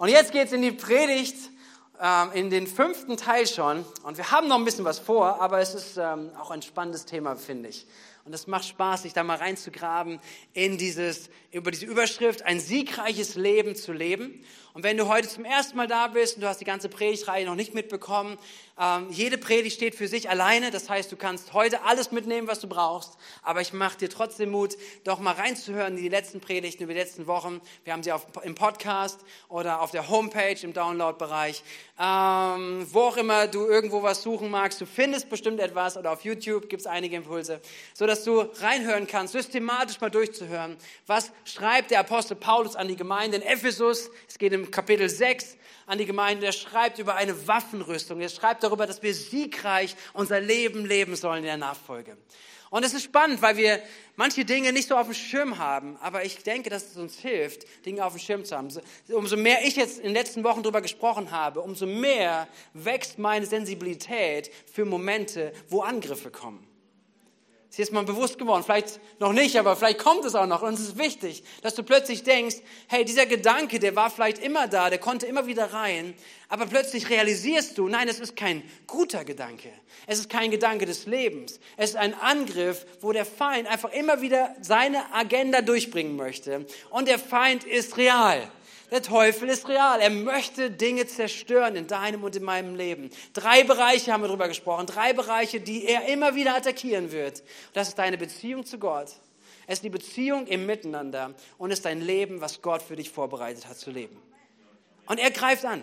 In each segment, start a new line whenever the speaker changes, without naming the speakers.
Und jetzt geht's in die Predigt, ähm, in den fünften Teil schon. Und wir haben noch ein bisschen was vor, aber es ist ähm, auch ein spannendes Thema, finde ich. Und es macht Spaß, sich da mal reinzugraben in dieses, über diese Überschrift, ein siegreiches Leben zu leben. Und wenn du heute zum ersten Mal da bist und du hast die ganze Predigtreihe noch nicht mitbekommen, ähm, jede Predigt steht für sich alleine. Das heißt, du kannst heute alles mitnehmen, was du brauchst. Aber ich mache dir trotzdem Mut, doch mal reinzuhören in die letzten Predigten über die letzten Wochen. Wir haben sie auf, im Podcast oder auf der Homepage im Download-Bereich. Ähm, wo auch immer du irgendwo was suchen magst, du findest bestimmt etwas oder auf YouTube gibt es einige Impulse, so dass du reinhören kannst, systematisch mal durchzuhören. Was schreibt der Apostel Paulus an die Gemeinde in Ephesus? Es geht im Kapitel 6 an die Gemeinde, er schreibt über eine Waffenrüstung. Er schreibt darüber, dass wir siegreich unser Leben leben sollen in der Nachfolge. Und es ist spannend, weil wir manche Dinge nicht so auf dem Schirm haben, aber ich denke, dass es uns hilft, Dinge auf dem Schirm zu haben. Umso mehr ich jetzt in den letzten Wochen darüber gesprochen habe, umso mehr wächst meine Sensibilität für Momente, wo Angriffe kommen. Ist jetzt mal bewusst geworden. Vielleicht noch nicht, aber vielleicht kommt es auch noch. Und es ist wichtig, dass du plötzlich denkst, hey, dieser Gedanke, der war vielleicht immer da, der konnte immer wieder rein. Aber plötzlich realisierst du, nein, es ist kein guter Gedanke. Es ist kein Gedanke des Lebens. Es ist ein Angriff, wo der Feind einfach immer wieder seine Agenda durchbringen möchte. Und der Feind ist real. Der Teufel ist real. Er möchte Dinge zerstören in deinem und in meinem Leben. Drei Bereiche haben wir darüber gesprochen. Drei Bereiche, die er immer wieder attackieren wird. Das ist deine Beziehung zu Gott. Es ist die Beziehung im Miteinander und es ist dein Leben, was Gott für dich vorbereitet hat zu leben. Und er greift an.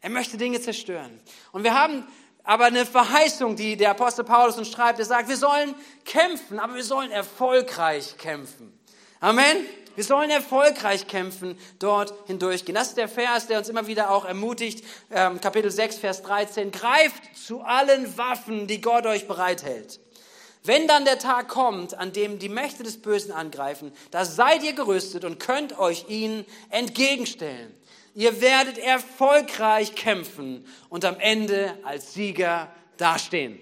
Er möchte Dinge zerstören. Und wir haben aber eine Verheißung, die der Apostel Paulus uns schreibt. Er sagt, wir sollen kämpfen, aber wir sollen erfolgreich kämpfen. Amen. Wir sollen erfolgreich kämpfen, dort hindurchgehen. Das ist der Vers, der uns immer wieder auch ermutigt. Ähm, Kapitel 6, Vers 13. Greift zu allen Waffen, die Gott euch bereithält. Wenn dann der Tag kommt, an dem die Mächte des Bösen angreifen, da seid ihr gerüstet und könnt euch ihnen entgegenstellen. Ihr werdet erfolgreich kämpfen und am Ende als Sieger dastehen.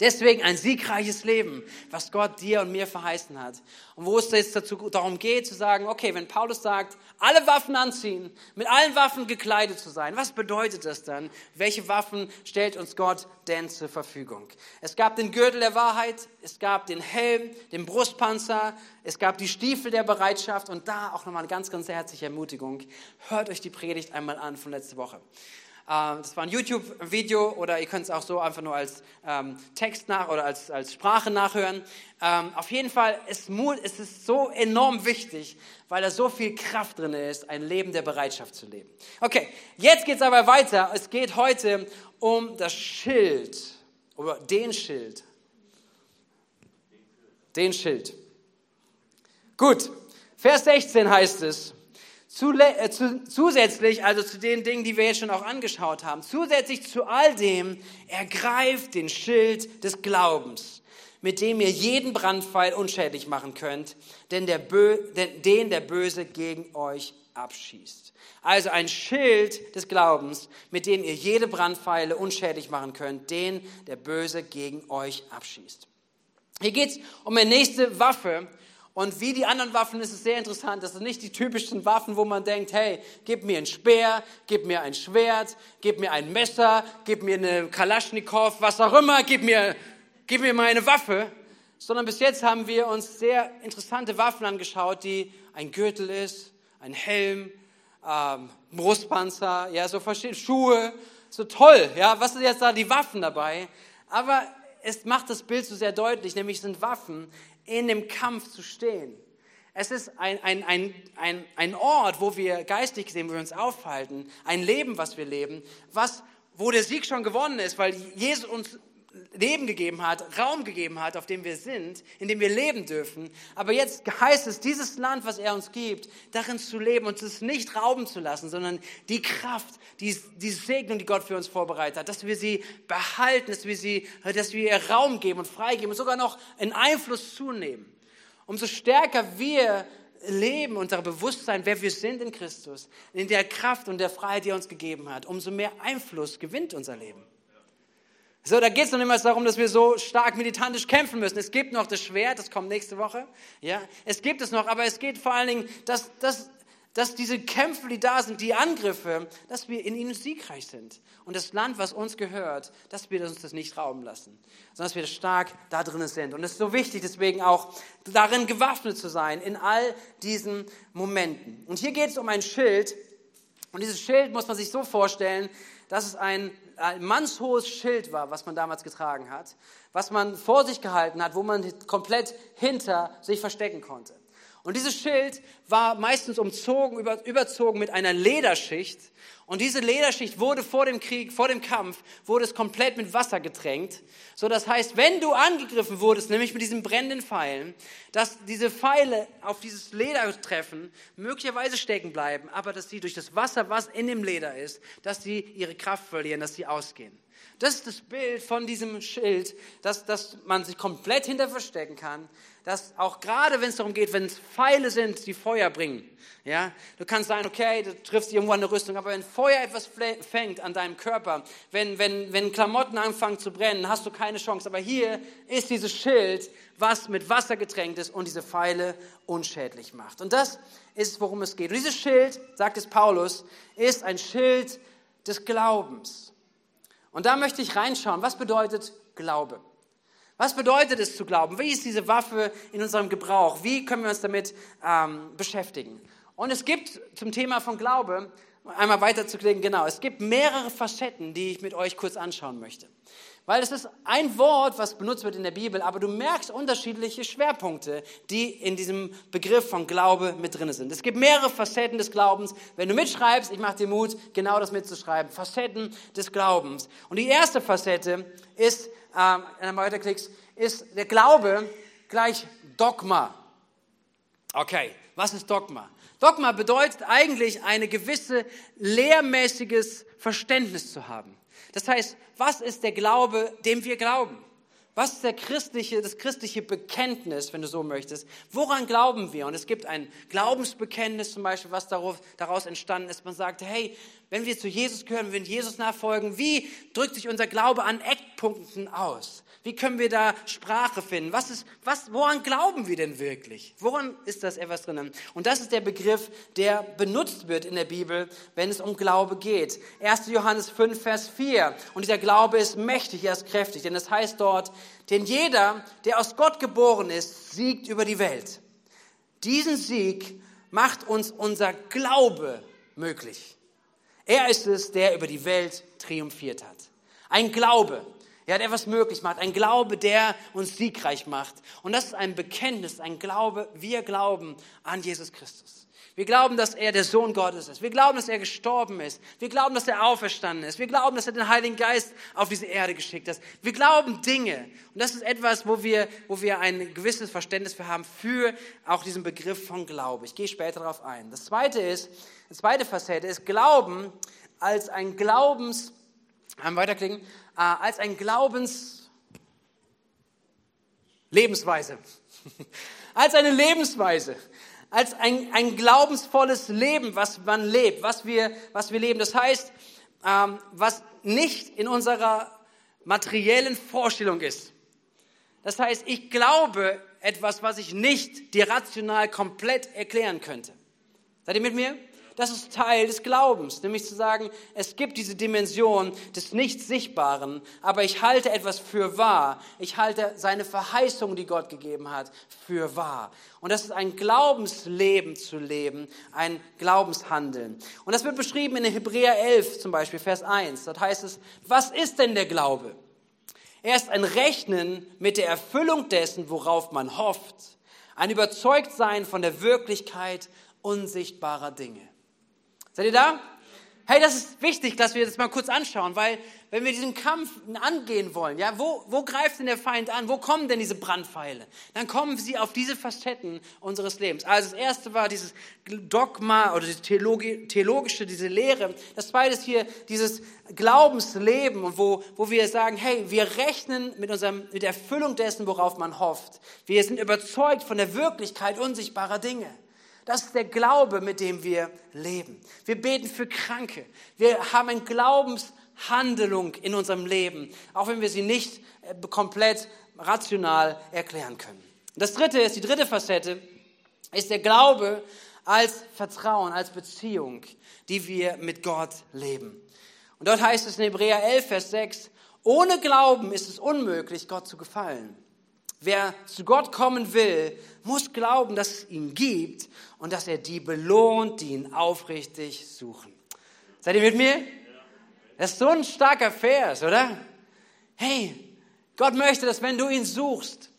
Deswegen ein siegreiches Leben, was Gott dir und mir verheißen hat. Und wo es jetzt dazu, darum geht, zu sagen, okay, wenn Paulus sagt, alle Waffen anziehen, mit allen Waffen gekleidet zu sein, was bedeutet das dann? Welche Waffen stellt uns Gott denn zur Verfügung? Es gab den Gürtel der Wahrheit, es gab den Helm, den Brustpanzer, es gab die Stiefel der Bereitschaft und da auch nochmal eine ganz, ganz herzliche Ermutigung. Hört euch die Predigt einmal an von letzter Woche. Ähm, das war ein YouTube-Video oder ihr könnt es auch so einfach nur als ähm, Text nach oder als, als Sprache nachhören. Ähm, auf jeden Fall ist Mut, es ist so enorm wichtig, weil da so viel Kraft drin ist, ein Leben der Bereitschaft zu leben. Okay, jetzt geht es aber weiter. Es geht heute um das Schild, oder den Schild. Den Schild. Gut, Vers 16 heißt es, zusätzlich, also zu den Dingen, die wir jetzt schon auch angeschaut haben, zusätzlich zu all dem, ergreift den Schild des Glaubens, mit dem ihr jeden Brandpfeil unschädlich machen könnt, denn der Bö den der Böse gegen euch abschießt. Also ein Schild des Glaubens, mit dem ihr jede Brandpfeile unschädlich machen könnt, den der Böse gegen euch abschießt. Hier geht es um eine nächste Waffe, und wie die anderen Waffen ist es sehr interessant. Das sind nicht die typischen Waffen, wo man denkt, hey, gib mir ein Speer, gib mir ein Schwert, gib mir ein Messer, gib mir eine Kalaschnikow, was auch immer, gib mir, gib mir meine Waffe. Sondern bis jetzt haben wir uns sehr interessante Waffen angeschaut, die ein Gürtel ist, ein Helm, ähm, Brustpanzer, ja, so verschiedene Schuhe, so toll, ja, was sind jetzt da die Waffen dabei? Aber es macht das Bild so sehr deutlich, nämlich sind Waffen, in dem Kampf zu stehen. Es ist ein, ein, ein, ein, ein Ort, wo wir geistig gesehen, wo wir uns aufhalten, ein Leben, was wir leben, was, wo der Sieg schon gewonnen ist, weil Jesus uns Leben gegeben hat, Raum gegeben hat, auf dem wir sind, in dem wir leben dürfen. Aber jetzt heißt es, dieses Land, was er uns gibt, darin zu leben und es nicht rauben zu lassen, sondern die Kraft, die, die Segnung, die Gott für uns vorbereitet hat, dass wir sie behalten, dass wir sie, dass wir ihr Raum geben und freigeben und sogar noch einen Einfluss zunehmen. Umso stärker wir leben, unser Bewusstsein, wer wir sind in Christus, in der Kraft und der Freiheit, die er uns gegeben hat, umso mehr Einfluss gewinnt unser Leben. So, da geht es noch nicht mal darum, dass wir so stark militantisch kämpfen müssen. Es gibt noch das Schwert, das kommt nächste Woche. Ja, es gibt es noch, aber es geht vor allen Dingen, dass, dass, dass diese Kämpfe, die da sind, die Angriffe, dass wir in ihnen siegreich sind. Und das Land, was uns gehört, dass wir uns das nicht rauben lassen, sondern dass wir stark da drin sind. Und es ist so wichtig, deswegen auch darin gewaffnet zu sein, in all diesen Momenten. Und hier geht es um ein Schild. Und dieses Schild muss man sich so vorstellen, dass es ein, ein mannshohes Schild war, was man damals getragen hat, was man vor sich gehalten hat, wo man komplett hinter sich verstecken konnte. Und dieses Schild war meistens umzogen, über, überzogen mit einer Lederschicht. Und diese Lederschicht wurde vor dem Krieg, vor dem Kampf, wurde es komplett mit Wasser getränkt. So, das heißt, wenn du angegriffen wurdest, nämlich mit diesen brennenden Pfeilen, dass diese Pfeile auf dieses Leder treffen, möglicherweise stecken bleiben, aber dass sie durch das Wasser, was in dem Leder ist, dass sie ihre Kraft verlieren, dass sie ausgehen. Das ist das Bild von diesem Schild, dass, dass man sich komplett hinter verstecken kann, dass auch gerade wenn es darum geht, wenn es Pfeile sind, die Feuer bringen, ja, du kannst sagen, okay, du triffst irgendwo eine Rüstung, aber wenn Feuer etwas fängt an deinem Körper, wenn, wenn, wenn Klamotten anfangen zu brennen, hast du keine Chance. Aber hier ist dieses Schild, was mit Wasser getränkt ist und diese Pfeile unschädlich macht. Und das ist, worum es geht. Und dieses Schild, sagt es Paulus, ist ein Schild des Glaubens. Und da möchte ich reinschauen, was bedeutet Glaube? Was bedeutet es zu glauben? Wie ist diese Waffe in unserem Gebrauch? Wie können wir uns damit ähm, beschäftigen? Und es gibt zum Thema von Glaube, einmal weiterzuklicken, genau, es gibt mehrere Facetten, die ich mit euch kurz anschauen möchte. Weil es ist ein Wort, was benutzt wird in der Bibel, aber du merkst unterschiedliche Schwerpunkte, die in diesem Begriff von Glaube mit drin sind. Es gibt mehrere Facetten des Glaubens. Wenn du mitschreibst, ich mache dir Mut, genau das mitzuschreiben. Facetten des Glaubens. Und die erste Facette ist ähm, wenn du weiterklickst, ist der Glaube gleich Dogma. Okay, was ist Dogma? Dogma bedeutet eigentlich eine gewisse lehrmäßiges Verständnis zu haben. Das heißt, was ist der Glaube, dem wir glauben? Was ist der christliche, das christliche Bekenntnis, wenn du so möchtest? Woran glauben wir? Und es gibt ein Glaubensbekenntnis zum Beispiel, was daraus entstanden ist. Man sagt, hey, wenn wir zu Jesus gehören, wenn wir Jesus nachfolgen, wie drückt sich unser Glaube an Eckpunkten aus? Wie können wir da Sprache finden? Was ist, was, woran glauben wir denn wirklich? Woran ist das etwas drinnen? Und das ist der Begriff, der benutzt wird in der Bibel, wenn es um Glaube geht. 1. Johannes 5, Vers 4. Und dieser Glaube ist mächtig, er ist kräftig. Denn es heißt dort, denn jeder, der aus Gott geboren ist, siegt über die Welt. Diesen Sieg macht uns unser Glaube möglich. Er ist es, der über die Welt triumphiert hat. Ein Glaube, ja, der was möglich macht. Ein Glaube, der uns siegreich macht. Und das ist ein Bekenntnis, ein Glaube. Wir glauben an Jesus Christus. Wir glauben, dass er der Sohn Gottes ist. Wir glauben, dass er gestorben ist. Wir glauben, dass er auferstanden ist. Wir glauben, dass er den Heiligen Geist auf diese Erde geschickt hat. Wir glauben Dinge. Und das ist etwas, wo wir, wo wir ein gewisses Verständnis für haben, für auch diesen Begriff von Glaube. Ich gehe später darauf ein. Das zweite ist, die zweite Facette ist Glauben als ein Glaubens, weiterklicken, äh, als ein Glaubens Lebensweise. als eine Lebensweise. Als ein, ein glaubensvolles Leben, was man lebt, was wir, was wir leben. Das heißt, ähm, was nicht in unserer materiellen Vorstellung ist. Das heißt, ich glaube etwas, was ich nicht dir rational komplett erklären könnte. Seid ihr mit mir? Das ist Teil des Glaubens, nämlich zu sagen, es gibt diese Dimension des Nicht-Sichtbaren, aber ich halte etwas für wahr. Ich halte seine Verheißung, die Gott gegeben hat, für wahr. Und das ist ein Glaubensleben zu leben, ein Glaubenshandeln. Und das wird beschrieben in Hebräer 11 zum Beispiel, Vers 1. Dort heißt es, was ist denn der Glaube? Er ist ein Rechnen mit der Erfüllung dessen, worauf man hofft. Ein Überzeugtsein von der Wirklichkeit unsichtbarer Dinge. Seid ihr da? Hey, das ist wichtig, dass wir das mal kurz anschauen, weil wenn wir diesen Kampf angehen wollen, ja, wo, wo greift denn der Feind an? Wo kommen denn diese Brandpfeile? Dann kommen sie auf diese Facetten unseres Lebens. Also das erste war dieses Dogma oder die theologische, diese Lehre. Das zweite ist hier dieses Glaubensleben, wo, wo wir sagen, hey, wir rechnen mit, unserem, mit der Erfüllung dessen, worauf man hofft. Wir sind überzeugt von der Wirklichkeit unsichtbarer Dinge. Das ist der Glaube, mit dem wir leben. Wir beten für Kranke. Wir haben eine Glaubenshandlung in unserem Leben, auch wenn wir sie nicht äh, komplett rational erklären können. Das dritte ist, die dritte Facette, ist der Glaube als Vertrauen, als Beziehung, die wir mit Gott leben. Und dort heißt es in Hebräer 11, Vers 6, ohne Glauben ist es unmöglich, Gott zu gefallen. Wer zu Gott kommen will, muss glauben, dass es ihn gibt und dass er die belohnt, die ihn aufrichtig suchen. Seid ihr mit mir? Das ist so ein starker Vers, oder? Hey, Gott möchte, dass wenn du ihn suchst,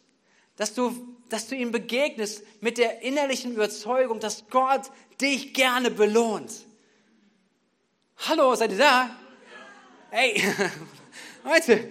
dass du, dass du ihm begegnest mit der innerlichen Überzeugung, dass Gott dich gerne belohnt. Hallo, seid ihr da? Hey, Leute,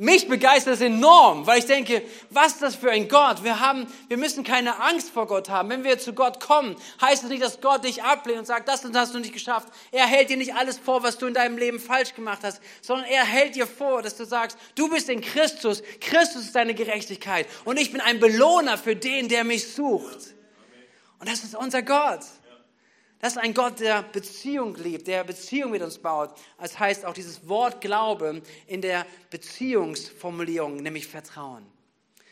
mich begeistert es enorm, weil ich denke, was ist das für ein Gott? Wir haben, wir müssen keine Angst vor Gott haben. Wenn wir zu Gott kommen, heißt es nicht, dass Gott dich ablehnt und sagt, das und das hast du nicht geschafft. Er hält dir nicht alles vor, was du in deinem Leben falsch gemacht hast, sondern er hält dir vor, dass du sagst, du bist in Christus. Christus ist deine Gerechtigkeit und ich bin ein Belohner für den, der mich sucht. Und das ist unser Gott. Das ist ein Gott, der Beziehung liebt, der Beziehung mit uns baut. Das heißt auch dieses Wort Glaube in der Beziehungsformulierung, nämlich Vertrauen.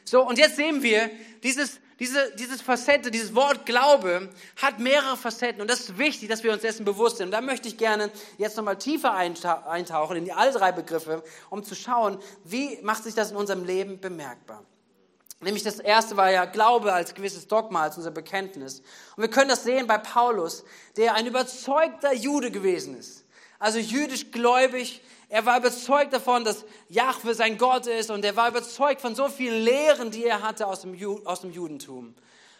So, und jetzt sehen wir, dieses, diese, dieses Facette, dieses Wort Glaube hat mehrere Facetten und das ist wichtig, dass wir uns dessen bewusst sind. Und da möchte ich gerne jetzt nochmal tiefer eintauchen in die alle drei Begriffe, um zu schauen, wie macht sich das in unserem Leben bemerkbar. Nämlich das erste war ja Glaube als gewisses Dogma, als unser Bekenntnis. Und wir können das sehen bei Paulus, der ein überzeugter Jude gewesen ist. Also jüdisch gläubig. Er war überzeugt davon, dass Jahwe sein Gott ist und er war überzeugt von so vielen Lehren, die er hatte aus dem, aus dem Judentum.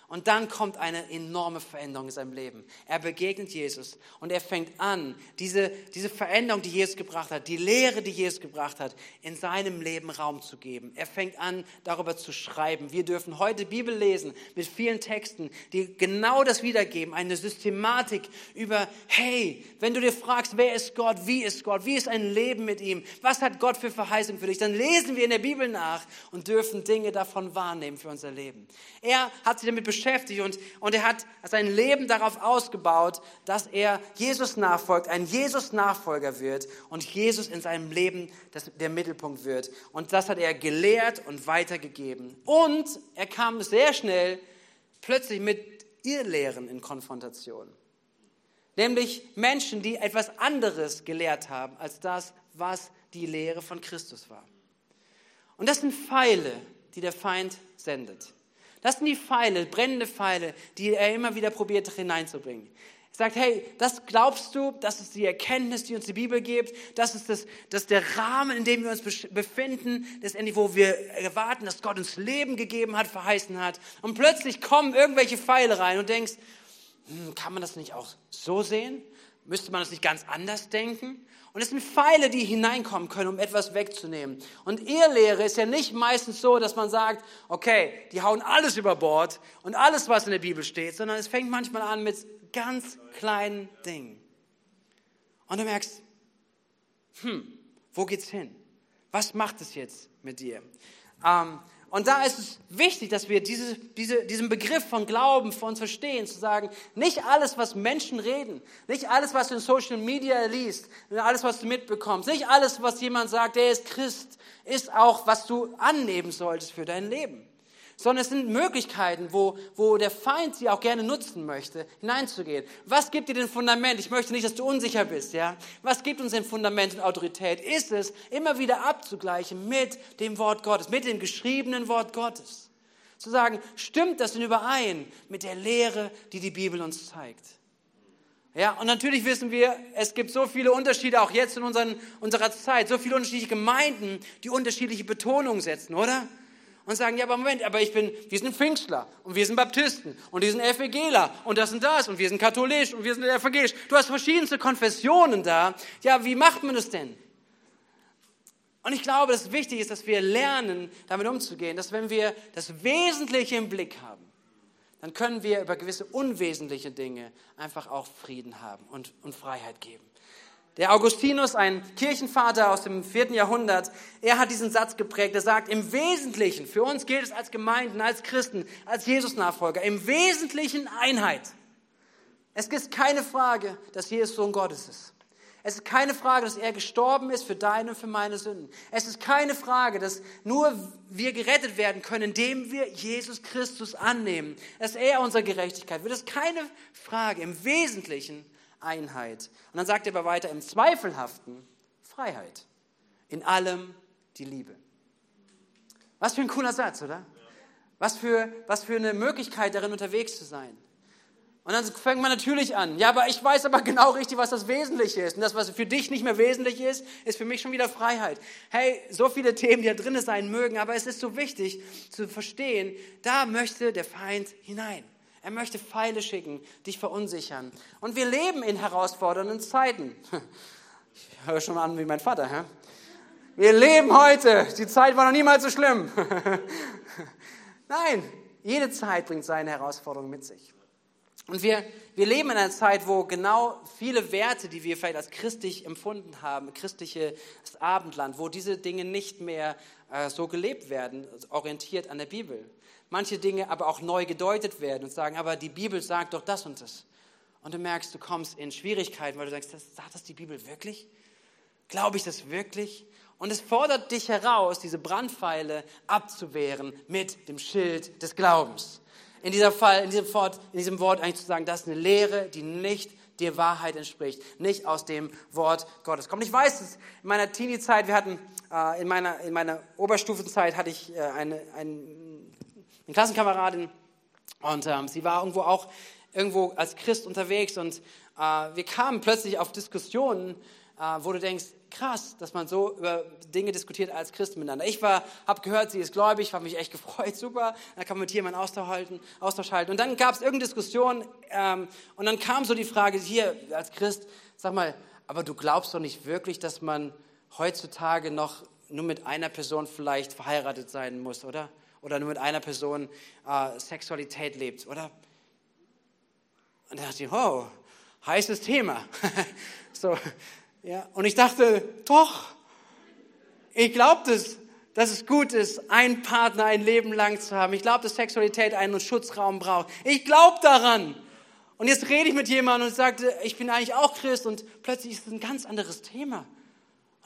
Und dann kommt eine enorme Veränderung in seinem Leben. Er begegnet Jesus und er fängt an, diese, diese Veränderung, die Jesus gebracht hat, die Lehre, die Jesus gebracht hat, in seinem Leben Raum zu geben. Er fängt an, darüber zu schreiben. Wir dürfen heute Bibel lesen mit vielen Texten, die genau das wiedergeben. Eine Systematik über, hey, wenn du dir fragst, wer ist Gott, wie ist Gott, wie ist ein Leben mit ihm, was hat Gott für Verheißung für dich, dann lesen wir in der Bibel nach und dürfen Dinge davon wahrnehmen für unser Leben. Er hat sich damit beschäftigt, beschäftigt und, und er hat sein Leben darauf ausgebaut, dass er Jesus nachfolgt, ein Jesus-Nachfolger wird und Jesus in seinem Leben das, der Mittelpunkt wird. Und das hat er gelehrt und weitergegeben. Und er kam sehr schnell plötzlich mit Irrlehren in Konfrontation. Nämlich Menschen, die etwas anderes gelehrt haben als das, was die Lehre von Christus war. Und das sind Pfeile, die der Feind sendet. Das sind die Pfeile, brennende Pfeile, die er immer wieder probiert hineinzubringen. Er sagt, hey, das glaubst du, das ist die Erkenntnis, die uns die Bibel gibt, das ist, das, das ist der Rahmen, in dem wir uns befinden, das Ende, wo wir erwarten, dass Gott uns Leben gegeben hat, verheißen hat. Und plötzlich kommen irgendwelche Pfeile rein und denkst, hm, kann man das nicht auch so sehen? Müsste man das nicht ganz anders denken? Und es sind Pfeile, die hineinkommen können, um etwas wegzunehmen. Und Irrlehre ist ja nicht meistens so, dass man sagt, okay, die hauen alles über Bord und alles, was in der Bibel steht, sondern es fängt manchmal an mit ganz kleinen Dingen. Und du merkst, hm, wo geht's hin? Was macht es jetzt mit dir? Ähm, und da ist es wichtig, dass wir diese, diese, diesen Begriff von Glauben für uns verstehen, zu sagen, nicht alles, was Menschen reden, nicht alles, was du in Social Media liest, alles, was du mitbekommst, nicht alles, was jemand sagt, der ist Christ, ist auch, was du annehmen solltest für dein Leben sondern es sind Möglichkeiten, wo, wo der Feind sie auch gerne nutzen möchte, hineinzugehen. Was gibt dir den Fundament? Ich möchte nicht, dass du unsicher bist, ja? Was gibt uns den Fundament und Autorität? Ist es, immer wieder abzugleichen mit dem Wort Gottes, mit dem geschriebenen Wort Gottes. Zu sagen, stimmt das denn überein mit der Lehre, die die Bibel uns zeigt? Ja, und natürlich wissen wir, es gibt so viele Unterschiede, auch jetzt in unseren, unserer Zeit, so viele unterschiedliche Gemeinden, die unterschiedliche Betonungen setzen, oder? Und sagen, ja, aber Moment, aber ich bin, wir sind Pfingstler und wir sind Baptisten und die sind FEGler und das und das und wir sind katholisch und wir sind evangelisch. Du hast verschiedenste Konfessionen da. Ja, wie macht man das denn? Und ich glaube, dass wichtig ist, dass wir lernen, damit umzugehen, dass wenn wir das Wesentliche im Blick haben, dann können wir über gewisse unwesentliche Dinge einfach auch Frieden haben und, und Freiheit geben. Der Augustinus, ein Kirchenvater aus dem vierten Jahrhundert, er hat diesen Satz geprägt. Er sagt, im Wesentlichen, für uns gilt es als Gemeinden, als Christen, als Jesus-Nachfolger, im Wesentlichen Einheit. Es ist keine Frage, dass Jesus Sohn Gottes ist. Es ist keine Frage, dass er gestorben ist für deine und für meine Sünden. Es ist keine Frage, dass nur wir gerettet werden können, indem wir Jesus Christus annehmen, dass er unsere Gerechtigkeit wird. Das ist keine Frage. Im Wesentlichen Einheit. Und dann sagt er aber weiter, im Zweifelhaften Freiheit. In allem die Liebe. Was für ein cooler Satz, oder? Was für, was für eine Möglichkeit, darin unterwegs zu sein. Und dann fängt man natürlich an. Ja, aber ich weiß aber genau richtig, was das Wesentliche ist. Und das, was für dich nicht mehr wesentlich ist, ist für mich schon wieder Freiheit. Hey, so viele Themen, die da drin sein mögen, aber es ist so wichtig zu verstehen, da möchte der Feind hinein. Er möchte Pfeile schicken, dich verunsichern. Und wir leben in herausfordernden Zeiten. Ich höre schon an wie mein Vater. Hä? Wir leben heute. Die Zeit war noch niemals so schlimm. Nein, jede Zeit bringt seine Herausforderungen mit sich. Und wir, wir leben in einer Zeit, wo genau viele Werte, die wir vielleicht als christlich empfunden haben, christliches Abendland, wo diese Dinge nicht mehr äh, so gelebt werden, orientiert an der Bibel. Manche Dinge aber auch neu gedeutet werden und sagen, aber die Bibel sagt doch das und das. Und du merkst, du kommst in Schwierigkeiten, weil du sagst, das, sagt das die Bibel wirklich? Glaube ich das wirklich? Und es fordert dich heraus, diese Brandpfeile abzuwehren mit dem Schild des Glaubens in, dieser Fall, in, diesem Wort, in diesem Wort eigentlich zu sagen, das ist eine Lehre, die nicht der Wahrheit entspricht, nicht aus dem Wort Gottes kommt. Ich weiß es, in meiner Teenie-Zeit, wir hatten, äh, in, meiner, in meiner Oberstufenzeit hatte ich äh, eine, eine, eine Klassenkameradin und ähm, sie war irgendwo auch irgendwo als Christ unterwegs und äh, wir kamen plötzlich auf Diskussionen, äh, wo du denkst, krass, dass man so über Dinge diskutiert als Christen miteinander. Ich war, habe gehört, sie ist gläubig, habe mich echt gefreut, super. Dann kann man mit jemandem Austausch halten, Austausch halten. Und dann gab es irgendeine Diskussion ähm, und dann kam so die Frage hier als Christ, sag mal, aber du glaubst doch nicht wirklich, dass man heutzutage noch nur mit einer Person vielleicht verheiratet sein muss, oder? Oder nur mit einer Person äh, Sexualität lebt, oder? Und da dachte ich, oh, heißes Thema. so, ja, und ich dachte, doch, ich glaube das, dass es gut ist, einen Partner ein Leben lang zu haben. Ich glaube, dass Sexualität einen Schutzraum braucht. Ich glaube daran. Und jetzt rede ich mit jemandem und sagte, ich bin eigentlich auch Christ und plötzlich ist es ein ganz anderes Thema. Und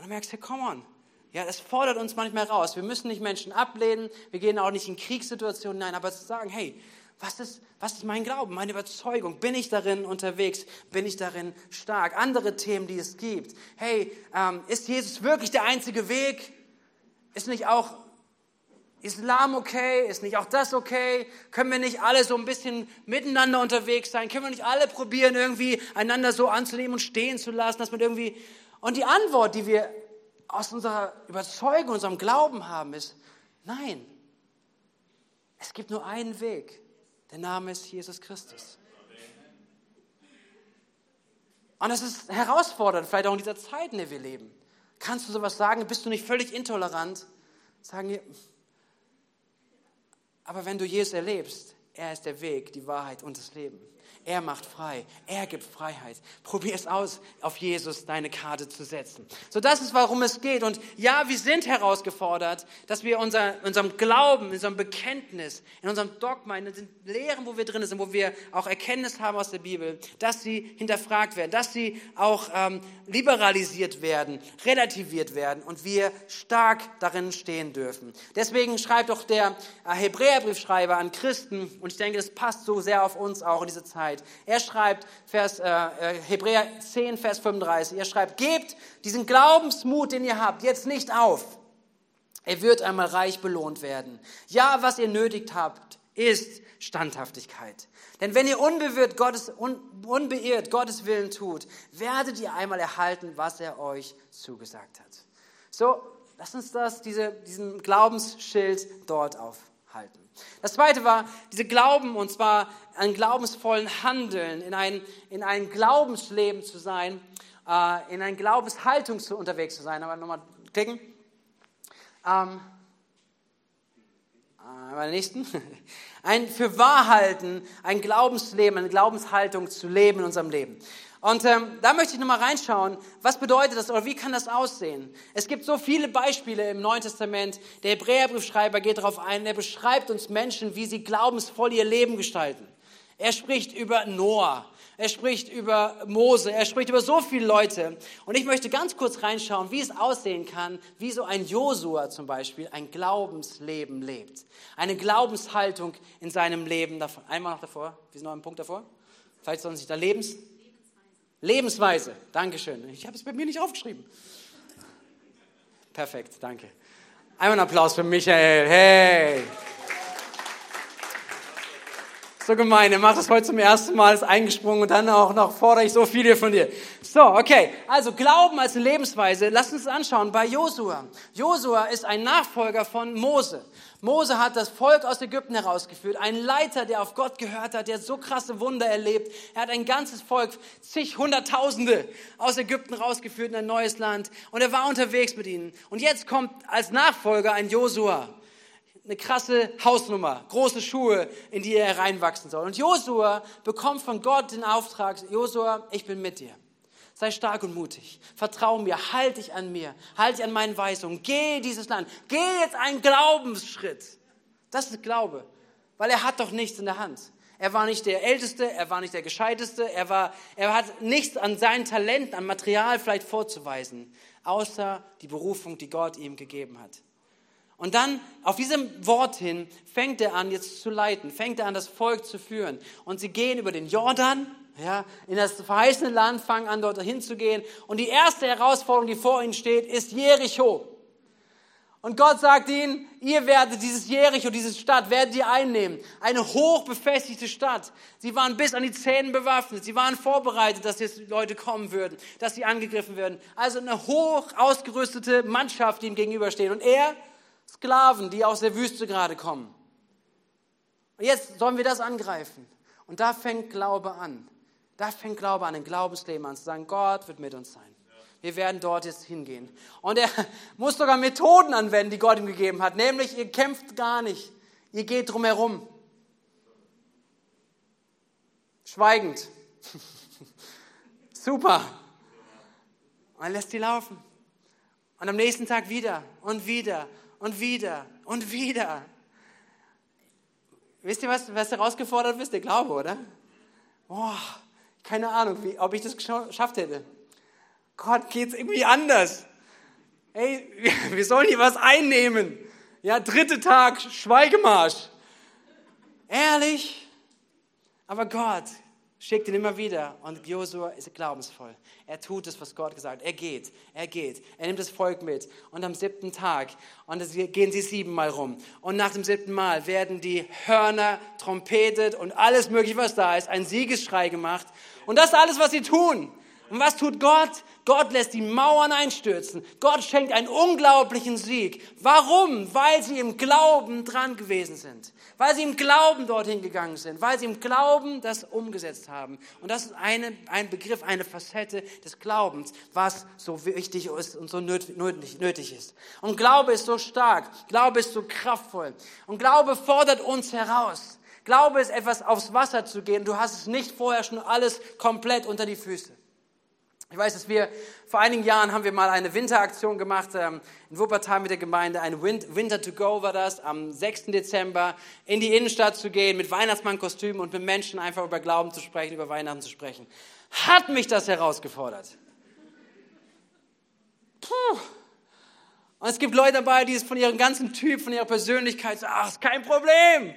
dann merkst du, hey, come on. Ja, es fordert uns manchmal raus. Wir müssen nicht Menschen ablehnen. Wir gehen auch nicht in Kriegssituationen hinein, aber zu sagen, hey, was ist, was ist mein Glauben, meine Überzeugung? Bin ich darin unterwegs? Bin ich darin stark? Andere Themen, die es gibt. Hey, ähm, ist Jesus wirklich der einzige Weg? Ist nicht auch Islam okay? Ist nicht auch das okay? Können wir nicht alle so ein bisschen miteinander unterwegs sein? Können wir nicht alle probieren, irgendwie einander so anzunehmen und stehen zu lassen, dass man irgendwie... Und die Antwort, die wir aus unserer Überzeugung, unserem Glauben haben, ist, nein, es gibt nur einen Weg. Der Name ist Jesus Christus. Und es ist herausfordernd, vielleicht auch in dieser Zeit, in der wir leben. Kannst du sowas sagen? Bist du nicht völlig intolerant? Sagen wir, aber wenn du Jesus erlebst, er ist der Weg, die Wahrheit und das Leben. Er macht frei. Er gibt Freiheit. Probier es aus, auf Jesus deine Karte zu setzen. So, das ist, warum es geht. Und ja, wir sind herausgefordert, dass wir unser, unserem Glauben, in unserem Bekenntnis, in unserem Dogma, in den Lehren, wo wir drin sind, wo wir auch Erkenntnis haben aus der Bibel, dass sie hinterfragt werden, dass sie auch ähm, liberalisiert werden, relativiert werden und wir stark darin stehen dürfen. Deswegen schreibt auch der äh, Hebräerbriefschreiber an Christen, und ich denke, das passt so sehr auf uns auch in diese Zeit, Wahrheit. Er schreibt, Vers, äh, äh Hebräer 10, Vers 35, er schreibt, gebt diesen Glaubensmut, den ihr habt, jetzt nicht auf. Er wird einmal reich belohnt werden. Ja, was ihr nötigt habt, ist Standhaftigkeit. Denn wenn ihr unbewirrt Gottes, un, unbeirrt Gottes Willen tut, werdet ihr einmal erhalten, was er euch zugesagt hat. So, lass uns das, diese, diesen Glaubensschild dort aufhalten. Das zweite war, diese Glauben, und zwar einen glaubensvollen Handeln, in ein, in ein Glaubensleben zu sein, äh, in eine Glaubenshaltung zu, unterwegs zu sein. Aber nochmal klicken. Ähm, äh, bei der nächsten. Ein für Wahrhalten, ein Glaubensleben, eine Glaubenshaltung zu leben in unserem Leben. Und ähm, da möchte ich nochmal reinschauen, was bedeutet das oder wie kann das aussehen? Es gibt so viele Beispiele im Neuen Testament. Der Hebräerbriefschreiber geht darauf ein, er beschreibt uns Menschen, wie sie glaubensvoll ihr Leben gestalten. Er spricht über Noah, er spricht über Mose, er spricht über so viele Leute. Und ich möchte ganz kurz reinschauen, wie es aussehen kann, wie so ein Josua zum Beispiel ein Glaubensleben lebt. Eine Glaubenshaltung in seinem Leben. Einmal noch davor, wir sind noch einen Punkt davor. Vielleicht sollen sich da Lebens... Lebensweise. Dankeschön. Ich habe es bei mir nicht aufgeschrieben. Perfekt, danke. Einmal einen Applaus für Michael. Hey! So gemein, er macht das heute zum ersten Mal, ist eingesprungen und dann auch noch fordere ich so viele von dir. So, okay, also Glauben als eine Lebensweise, lass uns anschauen bei Josua. Josua ist ein Nachfolger von Mose. Mose hat das Volk aus Ägypten herausgeführt, ein Leiter, der auf Gott gehört hat, der so krasse Wunder erlebt. Er hat ein ganzes Volk, zig Hunderttausende aus Ägypten rausgeführt in ein neues Land und er war unterwegs mit ihnen. Und jetzt kommt als Nachfolger ein Josua eine krasse Hausnummer, große Schuhe, in die er reinwachsen soll. Und Josua bekommt von Gott den Auftrag, Josua, ich bin mit dir. Sei stark und mutig. Vertrau mir, halt dich an mir, halt dich an meinen Weisungen. Geh dieses Land. Geh jetzt einen Glaubensschritt. Das ist Glaube, weil er hat doch nichts in der Hand. Er war nicht der Älteste, er war nicht der Gescheiteste, er, war, er hat nichts an seinen Talenten, an Material vielleicht vorzuweisen, außer die Berufung, die Gott ihm gegeben hat. Und dann auf diesem Wort hin fängt er an, jetzt zu leiten, fängt er an, das Volk zu führen. Und sie gehen über den Jordan, ja, in das verheißene Land, fangen an, dort hinzugehen. Und die erste Herausforderung, die vor ihnen steht, ist Jericho. Und Gott sagt ihnen, ihr werdet dieses Jericho, diese Stadt, werdet ihr einnehmen. Eine hochbefestigte Stadt. Sie waren bis an die Zähne bewaffnet. Sie waren vorbereitet, dass jetzt Leute kommen würden, dass sie angegriffen würden. Also eine hoch ausgerüstete Mannschaft, die ihm gegenübersteht. Und er Sklaven, die aus der Wüste gerade kommen. Und jetzt sollen wir das angreifen. Und da fängt Glaube an. Da fängt Glaube an, ein Glaubensleben an, zu sagen, Gott wird mit uns sein. Wir werden dort jetzt hingehen. Und er muss sogar Methoden anwenden, die Gott ihm gegeben hat. Nämlich, ihr kämpft gar nicht. Ihr geht drumherum. Schweigend. Super. Und er lässt sie laufen. Und am nächsten Tag wieder und wieder und wieder und wieder. Wisst ihr, was, was herausgefordert ist? Der Glaube, oder? Boah, keine Ahnung, wie, ob ich das geschafft hätte. Gott, geht's irgendwie anders. Hey, wir sollen hier was einnehmen. Ja, dritter Tag, Schweigemarsch. Ehrlich? Aber Gott, schickt ihn immer wieder. Und Josua ist glaubensvoll. Er tut es, was Gott gesagt hat. Er geht, er geht. Er nimmt das Volk mit. Und am siebten Tag, und das gehen sie siebenmal rum. Und nach dem siebten Mal werden die Hörner trompetet und alles mögliche, was da ist, ein Siegesschrei gemacht. Und das ist alles, was sie tun. Und was tut Gott? Gott lässt die Mauern einstürzen. Gott schenkt einen unglaublichen Sieg. Warum? Weil sie im Glauben dran gewesen sind. Weil sie im Glauben dorthin gegangen sind. Weil sie im Glauben das umgesetzt haben. Und das ist eine, ein Begriff, eine Facette des Glaubens, was so wichtig ist und so nötig, nötig ist. Und Glaube ist so stark. Glaube ist so kraftvoll. Und Glaube fordert uns heraus. Glaube ist etwas aufs Wasser zu gehen. Du hast es nicht vorher schon alles komplett unter die Füße. Ich weiß, dass wir vor einigen Jahren haben wir mal eine Winteraktion gemacht ähm, in Wuppertal mit der Gemeinde. Ein Winter to Go war das, am 6. Dezember in die Innenstadt zu gehen mit Weihnachtsmannkostümen und mit Menschen einfach über Glauben zu sprechen, über Weihnachten zu sprechen. Hat mich das herausgefordert. Puh. Und es gibt Leute dabei, die es von ihrem ganzen Typ, von ihrer Persönlichkeit sagen, ach, ist kein Problem.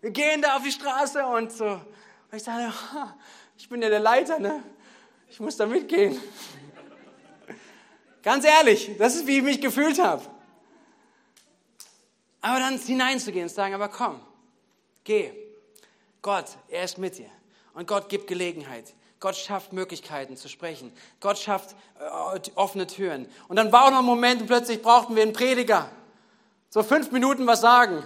Wir gehen da auf die Straße und so. Und ich sage, ich bin ja der Leiter, ne? Ich muss da mitgehen. Ganz ehrlich, das ist, wie ich mich gefühlt habe. Aber dann hineinzugehen und sagen, aber komm, geh. Gott, er ist mit dir. Und Gott gibt Gelegenheit. Gott schafft Möglichkeiten zu sprechen. Gott schafft äh, offene Türen. Und dann war auch noch ein Moment und plötzlich brauchten wir einen Prediger. So fünf Minuten was sagen.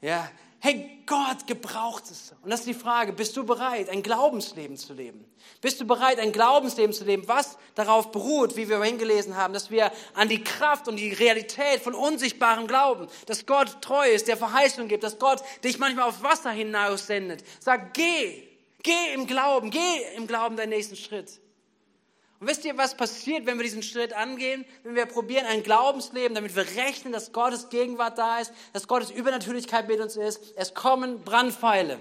Ja, Hey, Gott gebraucht es. Und das ist die Frage, bist du bereit, ein Glaubensleben zu leben? Bist du bereit, ein Glaubensleben zu leben, was darauf beruht, wie wir vorhin gelesen haben, dass wir an die Kraft und die Realität von unsichtbarem glauben, dass Gott treu ist, der Verheißung gibt, dass Gott dich manchmal aufs Wasser hinaus sendet. Sag, geh, geh im Glauben, geh im Glauben deinen nächsten Schritt. Und wisst ihr, was passiert, wenn wir diesen Schritt angehen? Wenn wir probieren, ein Glaubensleben, damit wir rechnen, dass Gottes Gegenwart da ist, dass Gottes Übernatürlichkeit mit uns ist. Es kommen Brandpfeile.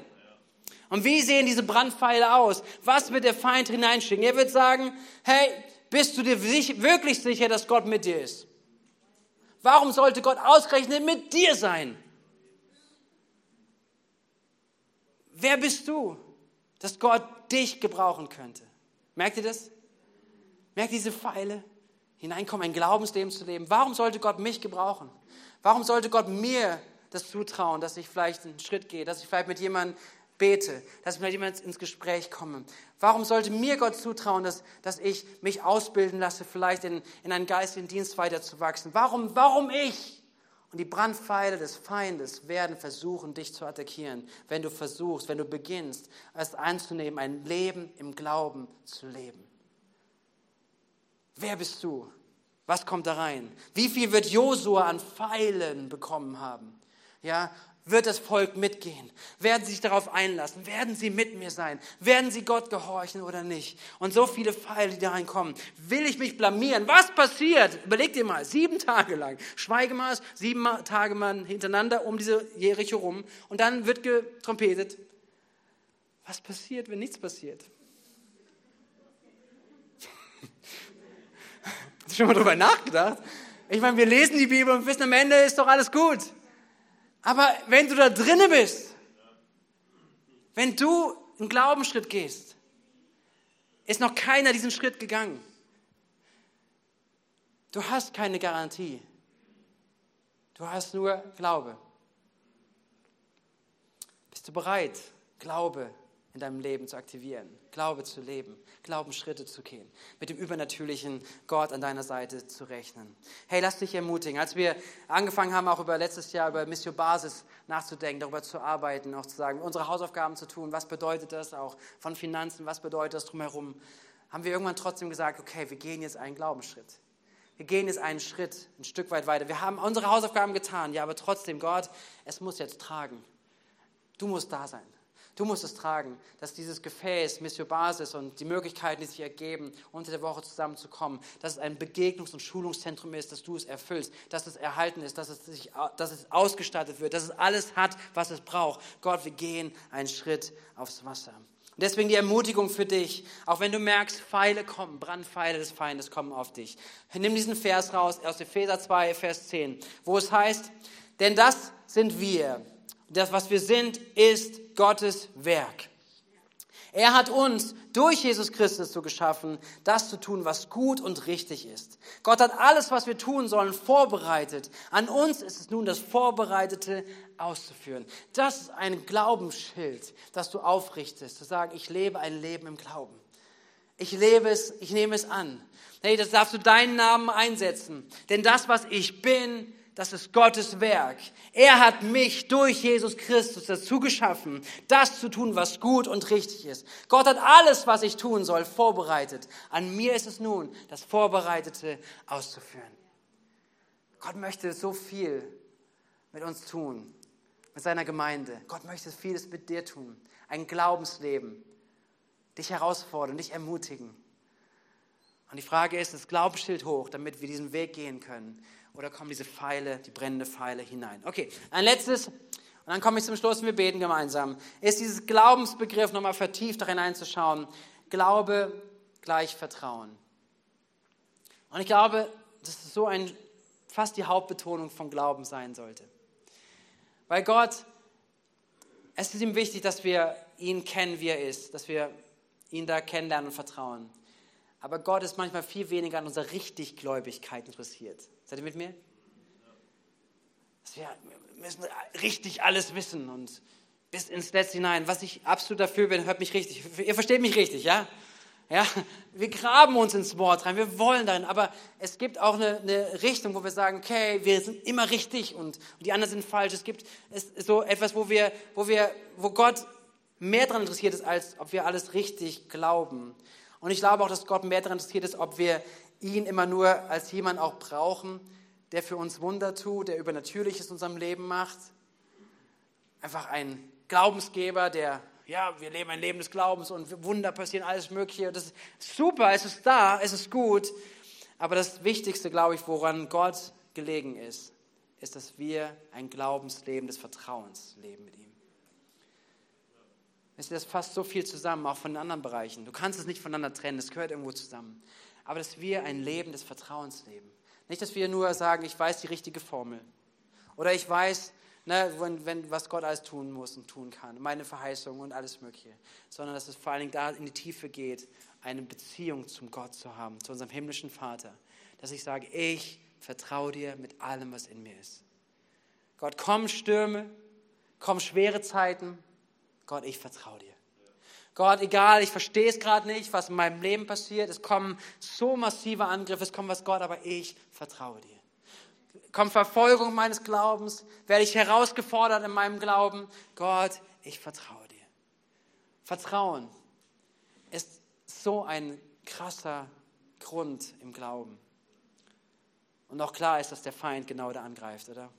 Und wie sehen diese Brandpfeile aus? Was wird der Feind hineinschicken? Er wird sagen, hey, bist du dir wirklich sicher, dass Gott mit dir ist? Warum sollte Gott ausgerechnet mit dir sein? Wer bist du, dass Gott dich gebrauchen könnte? Merkt ihr das? Merkt diese Pfeile? Hineinkommen, ein Glaubensleben zu leben. Warum sollte Gott mich gebrauchen? Warum sollte Gott mir das zutrauen, dass ich vielleicht einen Schritt gehe, dass ich vielleicht mit jemandem bete, dass ich mit jemandem ins Gespräch komme? Warum sollte mir Gott zutrauen, dass, dass ich mich ausbilden lasse, vielleicht in, in einen geistigen Dienst weiterzuwachsen? Warum, warum ich? Und die Brandpfeile des Feindes werden versuchen, dich zu attackieren, wenn du versuchst, wenn du beginnst, es anzunehmen, ein Leben im Glauben zu leben. Wer bist du? Was kommt da rein? Wie viel wird Josua an Pfeilen bekommen haben? Ja, wird das Volk mitgehen? Werden sie sich darauf einlassen? Werden sie mit mir sein? Werden sie Gott gehorchen oder nicht? Und so viele Pfeile, die da reinkommen. Will ich mich blamieren? Was passiert? Überleg dir mal, sieben Tage lang. Schweigemaß, sieben Tage mal hintereinander um diese Jericho rum. Und dann wird getrompetet. Was passiert, wenn nichts passiert? Hast du schon mal drüber nachgedacht? Ich meine, wir lesen die Bibel und wissen, am Ende ist doch alles gut. Aber wenn du da drinne bist, wenn du einen Glaubensschritt gehst, ist noch keiner diesen Schritt gegangen. Du hast keine Garantie. Du hast nur Glaube. Bist du bereit, Glaube in deinem Leben zu aktivieren, Glaube zu leben, Glaubensschritte zu gehen, mit dem übernatürlichen Gott an deiner Seite zu rechnen. Hey, lass dich ermutigen. Als wir angefangen haben, auch über letztes Jahr über Mission Basis nachzudenken, darüber zu arbeiten, auch zu sagen, unsere Hausaufgaben zu tun, was bedeutet das auch von Finanzen, was bedeutet das drumherum, haben wir irgendwann trotzdem gesagt, okay, wir gehen jetzt einen Glaubensschritt. Wir gehen jetzt einen Schritt, ein Stück weit weiter. Wir haben unsere Hausaufgaben getan, ja, aber trotzdem, Gott, es muss jetzt tragen. Du musst da sein. Du musst es tragen, dass dieses Gefäß, Mission Basis und die Möglichkeiten, die sich ergeben, unter der Woche zusammenzukommen, dass es ein Begegnungs- und Schulungszentrum ist, dass du es erfüllst, dass es erhalten ist, dass es, sich, dass es ausgestattet wird, dass es alles hat, was es braucht. Gott, wir gehen einen Schritt aufs Wasser. Und deswegen die Ermutigung für dich, auch wenn du merkst, Pfeile kommen, Brandpfeile des Feindes kommen auf dich. Nimm diesen Vers raus aus Epheser 2, Vers 10, wo es heißt, denn das sind wir das, was wir sind, ist Gottes Werk. Er hat uns durch Jesus Christus so geschaffen, das zu tun, was gut und richtig ist. Gott hat alles, was wir tun sollen, vorbereitet. An uns ist es nun das Vorbereitete auszuführen. Das ist ein Glaubensschild, das du aufrichtest, zu sagen, ich lebe ein Leben im Glauben. Ich lebe es, ich nehme es an. Hey, das darfst du deinen Namen einsetzen. Denn das, was ich bin, das ist Gottes Werk. Er hat mich durch Jesus Christus dazu geschaffen, das zu tun, was gut und richtig ist. Gott hat alles, was ich tun soll, vorbereitet. An mir ist es nun, das Vorbereitete auszuführen. Gott möchte so viel mit uns tun, mit seiner Gemeinde. Gott möchte vieles mit dir tun. Ein Glaubensleben, dich herausfordern, dich ermutigen. Und die Frage ist, das Glaubensschild hoch, damit wir diesen Weg gehen können oder kommen diese Pfeile, die brennende Pfeile hinein? Okay, ein letztes, und dann komme ich zum Schluss und wir beten gemeinsam, ist dieses Glaubensbegriff nochmal vertieft darin einzuschauen. Glaube gleich Vertrauen. Und ich glaube, dass es so ein, fast die Hauptbetonung von Glauben sein sollte. Weil Gott, es ist ihm wichtig, dass wir ihn kennen, wie er ist, dass wir ihn da kennenlernen und vertrauen. Aber Gott ist manchmal viel weniger an unserer Richtiggläubigkeit interessiert. Seid ihr mit mir? wir müssen richtig alles wissen und bis ins Letzte hinein. Was ich absolut dafür bin, hört mich richtig. Ihr versteht mich richtig, ja? Ja, wir graben uns ins Wort rein, wir wollen darin, aber es gibt auch eine, eine Richtung, wo wir sagen, okay, wir sind immer richtig und, und die anderen sind falsch. Es gibt so etwas, wo wir, wo wir, wo Gott mehr daran interessiert ist, als ob wir alles richtig glauben. Und ich glaube auch, dass Gott mehr daran interessiert ist, ob wir ihn immer nur als jemand auch brauchen, der für uns Wunder tut, der Übernatürliches in unserem Leben macht. Einfach ein Glaubensgeber, der, ja, wir leben ein Leben des Glaubens und Wunder passieren, alles Mögliche. Das ist super, es ist da, es ist gut. Aber das Wichtigste, glaube ich, woran Gott gelegen ist, ist, dass wir ein Glaubensleben des Vertrauens leben mit ihm. Ihr, das fasst so viel zusammen, auch von den anderen Bereichen. Du kannst es nicht voneinander trennen, es gehört irgendwo zusammen. Aber dass wir ein Leben des Vertrauens leben. Nicht, dass wir nur sagen, ich weiß die richtige Formel. Oder ich weiß, ne, wenn, wenn, was Gott alles tun muss und tun kann, meine Verheißung und alles Mögliche. Sondern dass es vor allen Dingen da in die Tiefe geht, eine Beziehung zum Gott zu haben, zu unserem himmlischen Vater. Dass ich sage, ich vertraue dir mit allem, was in mir ist. Gott, kommen Stürme, kommen schwere Zeiten, Gott, ich vertraue dir. Gott, egal, ich verstehe es gerade nicht, was in meinem Leben passiert. Es kommen so massive Angriffe, es kommt was Gott, aber ich vertraue dir. Kommt Verfolgung meines Glaubens, werde ich herausgefordert in meinem Glauben. Gott, ich vertraue dir. Vertrauen ist so ein krasser Grund im Glauben. Und auch klar ist, dass der Feind genau da angreift, oder?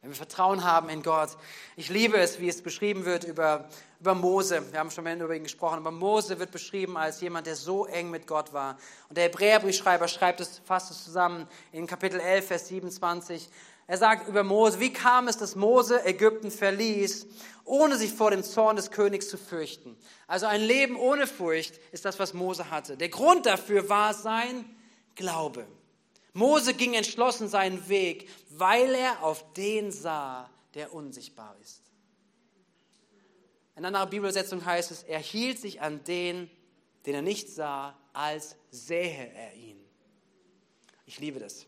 Wenn wir Vertrauen haben in Gott. Ich liebe es, wie es beschrieben wird über, über Mose. Wir haben schon über ihn gesprochen. Aber Mose wird beschrieben als jemand, der so eng mit Gott war. Und der Hebräerbriefschreiber schreibt es, fasst es zusammen in Kapitel 11, Vers 27. Er sagt über Mose, wie kam es, dass Mose Ägypten verließ, ohne sich vor dem Zorn des Königs zu fürchten? Also ein Leben ohne Furcht ist das, was Mose hatte. Der Grund dafür war sein Glaube. Mose ging entschlossen seinen Weg, weil er auf den sah, der unsichtbar ist. In einer Bibelsetzung heißt es, er hielt sich an den, den er nicht sah, als sähe er ihn. Ich liebe das.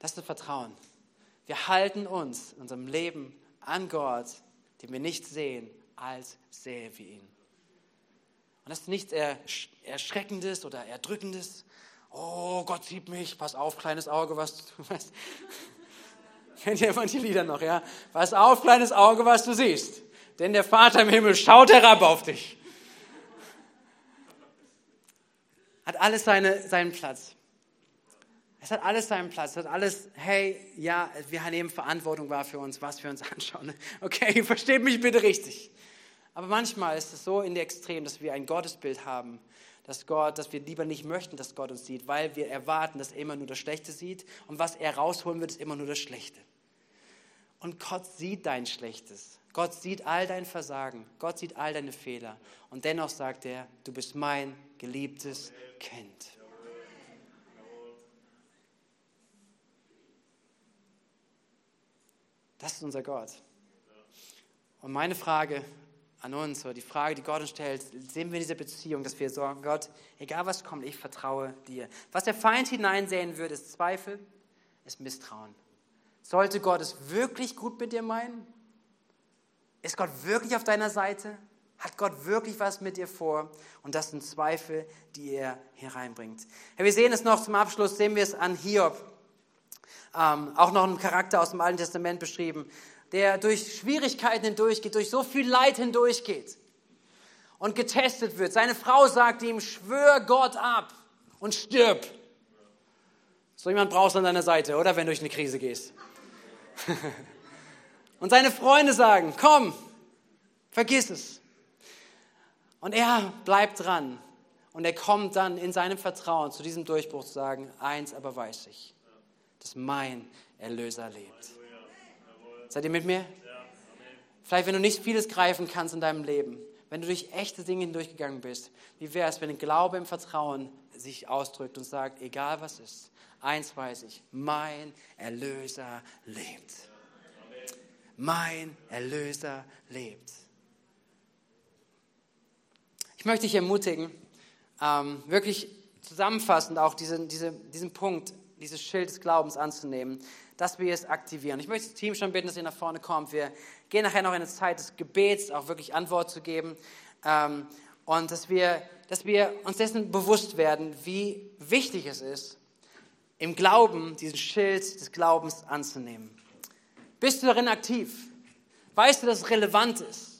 Das ist das Vertrauen. Wir halten uns in unserem Leben an Gott, den wir nicht sehen, als sähe wir ihn. Und das ist nichts Erschreckendes oder Erdrückendes, Oh, Gott sieht mich, pass auf, kleines Auge, was du weißt. Kennt ihr die Lieder noch, ja? Pass auf, kleines Auge, was du siehst. Denn der Vater im Himmel schaut herab auf dich. Hat alles seine, seinen Platz. Es hat alles seinen Platz. Es hat alles, hey, ja, wir nehmen Verantwortung wahr für uns, was wir uns anschauen. Okay, versteht mich bitte richtig. Aber manchmal ist es so in der Extrem, dass wir ein Gottesbild haben, dass Gott, dass wir lieber nicht möchten, dass Gott uns sieht, weil wir erwarten, dass er immer nur das Schlechte sieht und was er rausholen wird, ist immer nur das Schlechte. Und Gott sieht dein Schlechtes. Gott sieht all dein Versagen. Gott sieht all deine Fehler. Und dennoch sagt er, du bist mein geliebtes Kind. Das ist unser Gott. Und meine Frage an uns, oder die Frage, die Gott uns stellt, sehen wir in dieser Beziehung, dass wir sagen, Gott, egal was kommt, ich vertraue dir. Was der Feind hineinsehen wird, ist Zweifel, ist Misstrauen. Sollte Gott es wirklich gut mit dir meinen? Ist Gott wirklich auf deiner Seite? Hat Gott wirklich was mit dir vor? Und das sind Zweifel, die er hereinbringt. Ja, wir sehen es noch zum Abschluss, sehen wir es an Hiob. Ähm, auch noch ein Charakter aus dem Alten Testament beschrieben der durch Schwierigkeiten hindurchgeht, durch so viel Leid hindurchgeht und getestet wird. Seine Frau sagt ihm, schwör Gott ab und stirb. So jemand brauchst du an deiner Seite, oder wenn du durch eine Krise gehst. und seine Freunde sagen, komm, vergiss es. Und er bleibt dran. Und er kommt dann in seinem Vertrauen zu diesem Durchbruch zu sagen, eins aber weiß ich, dass mein Erlöser lebt. Seid ihr mit mir? Vielleicht, wenn du nicht vieles greifen kannst in deinem Leben, wenn du durch echte Dinge hindurchgegangen bist, wie wäre es, wenn Glaube im Vertrauen sich ausdrückt und sagt, egal was ist, eins weiß ich, mein Erlöser lebt. Mein Erlöser lebt. Ich möchte dich ermutigen, ähm, wirklich zusammenfassend auch diesen, diese, diesen Punkt, dieses Schild des Glaubens anzunehmen dass wir es aktivieren. Ich möchte das Team schon bitten, dass ihr nach vorne kommt. Wir gehen nachher noch in eine Zeit des Gebets, auch wirklich Antwort zu geben. Ähm, und dass wir, dass wir uns dessen bewusst werden, wie wichtig es ist, im Glauben diesen Schild des Glaubens anzunehmen. Bist du darin aktiv? Weißt du, dass es relevant ist?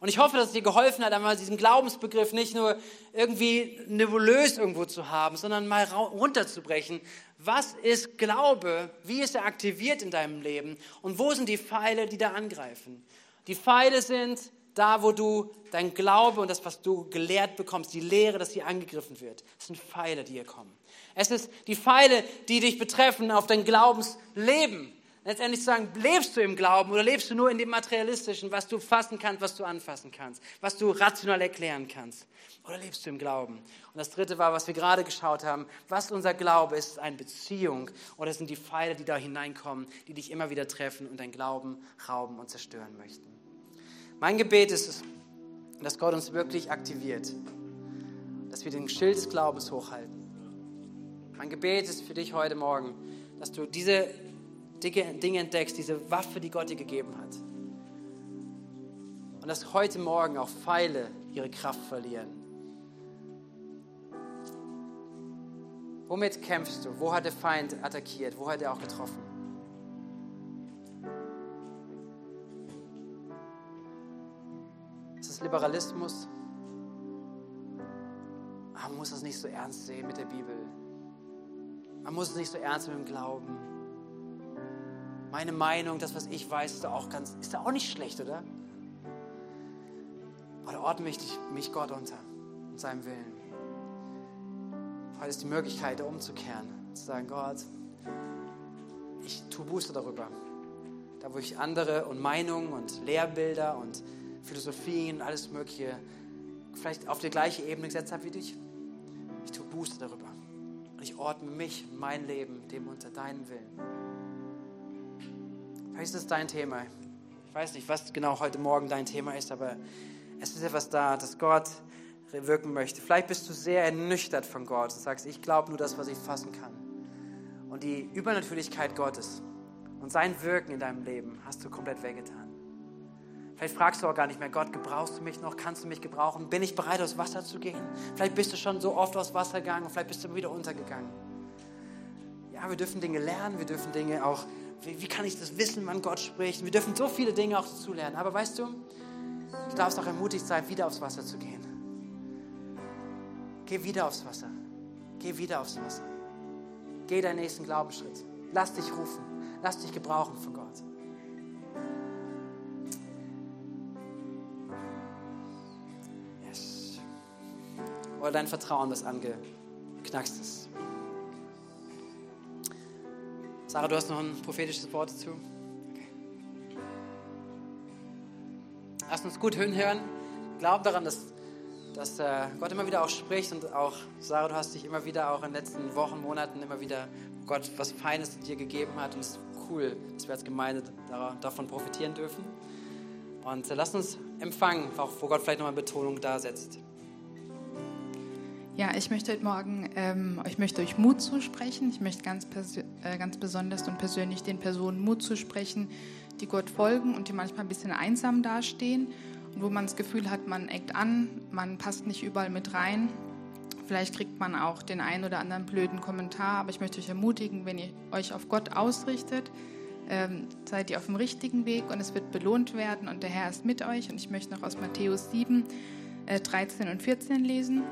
Und ich hoffe, dass es dir geholfen hat, einmal diesen Glaubensbegriff nicht nur irgendwie nebulös irgendwo zu haben, sondern mal runterzubrechen. Was ist Glaube? Wie ist er aktiviert in deinem Leben? Und wo sind die Pfeile, die da angreifen? Die Pfeile sind da, wo du dein Glaube und das, was du gelehrt bekommst, die Lehre, dass sie angegriffen wird. Das sind Pfeile, die hier kommen. Es ist die Pfeile, die dich betreffen auf dein Glaubensleben. Letztendlich zu sagen, lebst du im Glauben oder lebst du nur in dem Materialistischen, was du fassen kannst, was du anfassen kannst, was du rational erklären kannst? Oder lebst du im Glauben? Und das dritte war, was wir gerade geschaut haben, was unser Glaube ist, ist eine Beziehung oder sind die Pfeile, die da hineinkommen, die dich immer wieder treffen und dein Glauben rauben und zerstören möchten. Mein Gebet ist es, dass Gott uns wirklich aktiviert, dass wir den Schild des Glaubens hochhalten. Mein Gebet ist für dich heute Morgen, dass du diese Dinge entdeckst, diese Waffe, die Gott dir gegeben hat. Und dass heute Morgen auch Pfeile ihre Kraft verlieren. Womit kämpfst du? Wo hat der Feind attackiert? Wo hat er auch getroffen? Ist es Liberalismus? Man muss das nicht so ernst sehen mit der Bibel. Man muss es nicht so ernst mit dem Glauben. Meine Meinung, das, was ich weiß, ist da auch ganz, ist auch nicht schlecht, oder? Da ordne mich, mich Gott unter und seinem Willen. Heute ist die Möglichkeit, da umzukehren, zu sagen, Gott, ich tue Buße darüber. Da, wo ich andere und Meinungen und Lehrbilder und Philosophien, alles Mögliche vielleicht auf die gleiche Ebene gesetzt habe wie dich. Ich tue Buße darüber. Und ich ordne mich, mein Leben, dem unter deinen Willen. Vielleicht ist es dein Thema. Ich weiß nicht, was genau heute Morgen dein Thema ist, aber es ist etwas da, dass Gott wirken möchte. Vielleicht bist du sehr ernüchtert von Gott und sagst, ich glaube nur das, was ich fassen kann. Und die Übernatürlichkeit Gottes und sein Wirken in deinem Leben hast du komplett weggetan. Vielleicht fragst du auch gar nicht mehr, Gott, gebrauchst du mich noch? Kannst du mich gebrauchen? Bin ich bereit, aus Wasser zu gehen? Vielleicht bist du schon so oft aus Wasser gegangen und vielleicht bist du wieder untergegangen. Ja, wir dürfen Dinge lernen, wir dürfen Dinge auch wie, wie kann ich das wissen, wann Gott spricht? Wir dürfen so viele Dinge auch dazu lernen. Aber weißt du, du darfst auch ermutigt sein, wieder aufs Wasser zu gehen. Geh wieder aufs Wasser. Geh wieder aufs Wasser. Geh deinen nächsten Glaubensschritt. Lass dich rufen. Lass dich gebrauchen von Gott. Yes. Oder dein Vertrauen, das angeknackst ist. Sarah, du hast noch ein prophetisches Wort dazu? Okay. Lass uns gut hinhören. Glaub daran, dass, dass äh, Gott immer wieder auch spricht und auch, Sarah, du hast dich immer wieder auch in den letzten Wochen, Monaten immer wieder Gott was Feines dir gegeben hat. Und es ist cool, dass wir als Gemeinde davon profitieren dürfen. Und äh, lass uns empfangen, auch wo Gott vielleicht noch eine Betonung da setzt.
Ja, ich möchte heute Morgen, ähm, ich möchte euch Mut zusprechen. Ich möchte ganz, äh, ganz besonders und persönlich den Personen Mut zusprechen, die Gott folgen und die manchmal ein bisschen einsam dastehen und wo man das Gefühl hat, man eckt an, man passt nicht überall mit rein. Vielleicht kriegt man auch den einen oder anderen blöden Kommentar, aber ich möchte euch ermutigen, wenn ihr euch auf Gott ausrichtet, ähm, seid ihr auf dem richtigen Weg und es wird belohnt werden und der Herr ist mit euch. Und ich möchte noch aus Matthäus 7, äh, 13 und 14 lesen.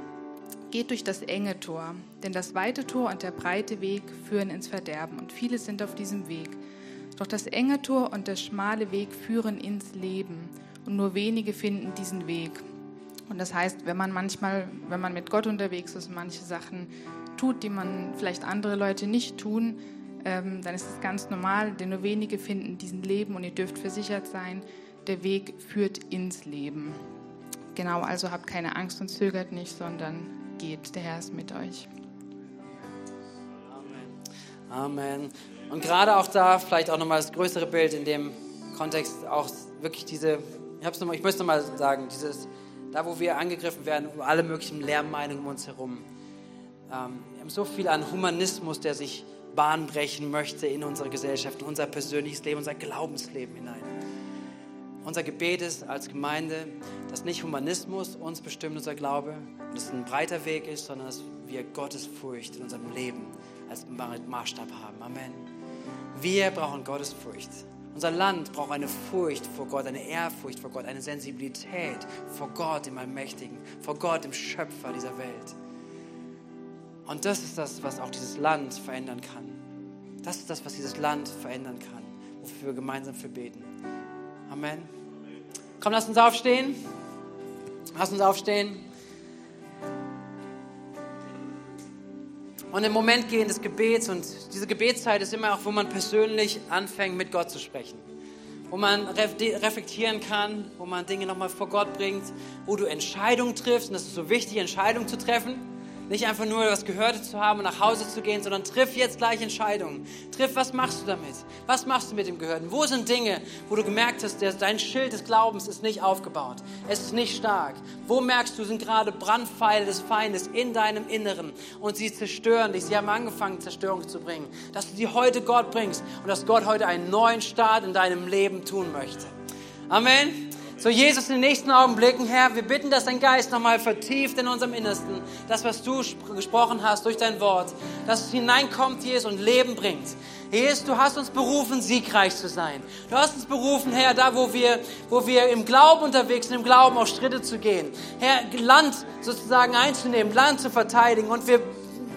Geht durch das enge Tor, denn das weite Tor und der breite Weg führen ins Verderben und viele sind auf diesem Weg. Doch das enge Tor und der schmale Weg führen ins Leben und nur wenige finden diesen Weg. Und das heißt, wenn man manchmal, wenn man mit Gott unterwegs ist, manche Sachen tut, die man vielleicht andere Leute nicht tun, ähm, dann ist es ganz normal, denn nur wenige finden diesen Leben und ihr dürft versichert sein, der Weg führt ins Leben. Genau, also habt keine Angst und zögert nicht, sondern geht. Der Herr ist mit euch.
Amen. Amen. Und gerade auch da, vielleicht auch nochmal das größere Bild in dem Kontext, auch wirklich diese, ich, hab's noch mal, ich möchte nochmal sagen, dieses, da wo wir angegriffen werden, um alle möglichen Lärmmeinungen um uns herum. Ähm, wir haben so viel an Humanismus, der sich Bahn brechen möchte in unsere Gesellschaft, in unser persönliches Leben, unser Glaubensleben hinein. Unser Gebet ist als Gemeinde, dass nicht Humanismus uns bestimmt, unser Glaube, und es ein breiter Weg ist, sondern dass wir Gottes Furcht in unserem Leben als Maßstab haben. Amen. Wir brauchen Gottes Furcht. Unser Land braucht eine Furcht vor Gott, eine Ehrfurcht vor Gott, eine Sensibilität vor Gott, dem Allmächtigen, vor Gott, dem Schöpfer dieser Welt. Und das ist das, was auch dieses Land verändern kann. Das ist das, was dieses Land verändern kann, wofür wir gemeinsam für beten. Amen. Komm, lass uns aufstehen. Lass uns aufstehen. und im Moment gehen des Gebets und diese Gebetszeit ist immer auch, wo man persönlich anfängt, mit Gott zu sprechen. Wo man reflektieren kann, wo man Dinge nochmal vor Gott bringt, wo du Entscheidungen triffst. Und das ist so wichtig, Entscheidungen zu treffen nicht einfach nur was Gehörtes zu haben und nach Hause zu gehen, sondern triff jetzt gleich Entscheidungen. Triff, was machst du damit? Was machst du mit dem Gehörten? Wo sind Dinge, wo du gemerkt hast, der, dein Schild des Glaubens ist nicht aufgebaut? Es ist nicht stark. Wo merkst du, sind gerade Brandpfeile des Feindes in deinem Inneren und sie zerstören dich. Sie haben angefangen, Zerstörung zu bringen. Dass du sie heute Gott bringst und dass Gott heute einen neuen Start in deinem Leben tun möchte. Amen. So, Jesus, in den nächsten Augenblicken, Herr, wir bitten, dass dein Geist nochmal vertieft in unserem Innersten, das, was du gesprochen hast durch dein Wort, dass es hineinkommt, Jesus, und Leben bringt. Jesus, du hast uns berufen, siegreich zu sein. Du hast uns berufen, Herr, da, wo wir, wo wir im Glauben unterwegs sind, im Glauben auch Schritte zu gehen. Herr, Land sozusagen einzunehmen, Land zu verteidigen. Und wir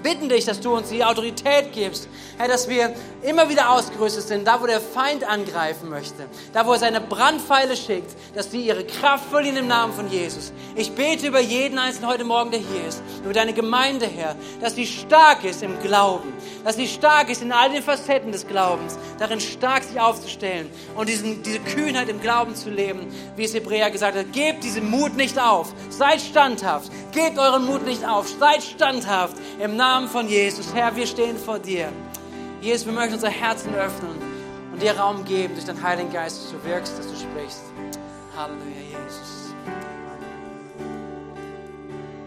bitten dich, dass du uns die Autorität gibst, Herr, dass wir immer wieder ausgerüstet sind, da wo der Feind angreifen möchte, da wo er seine Brandpfeile schickt, dass sie ihre Kraft verlieren im Namen von Jesus. Ich bete über jeden Einzelnen heute Morgen, der hier ist, über deine Gemeinde, Herr, dass sie stark ist im Glauben, dass sie stark ist in all den Facetten des Glaubens, darin stark sich aufzustellen und diesen, diese Kühnheit im Glauben zu leben, wie es Hebräer gesagt hat. Gebt diesen Mut nicht auf, seid standhaft, gebt euren Mut nicht auf, seid standhaft im Namen von Jesus. Herr, wir stehen vor dir. Jesus, wir möchten unser Herzen öffnen und dir Raum geben durch deinen Heiligen Geist, dass du wirkst, dass du sprichst. Halleluja.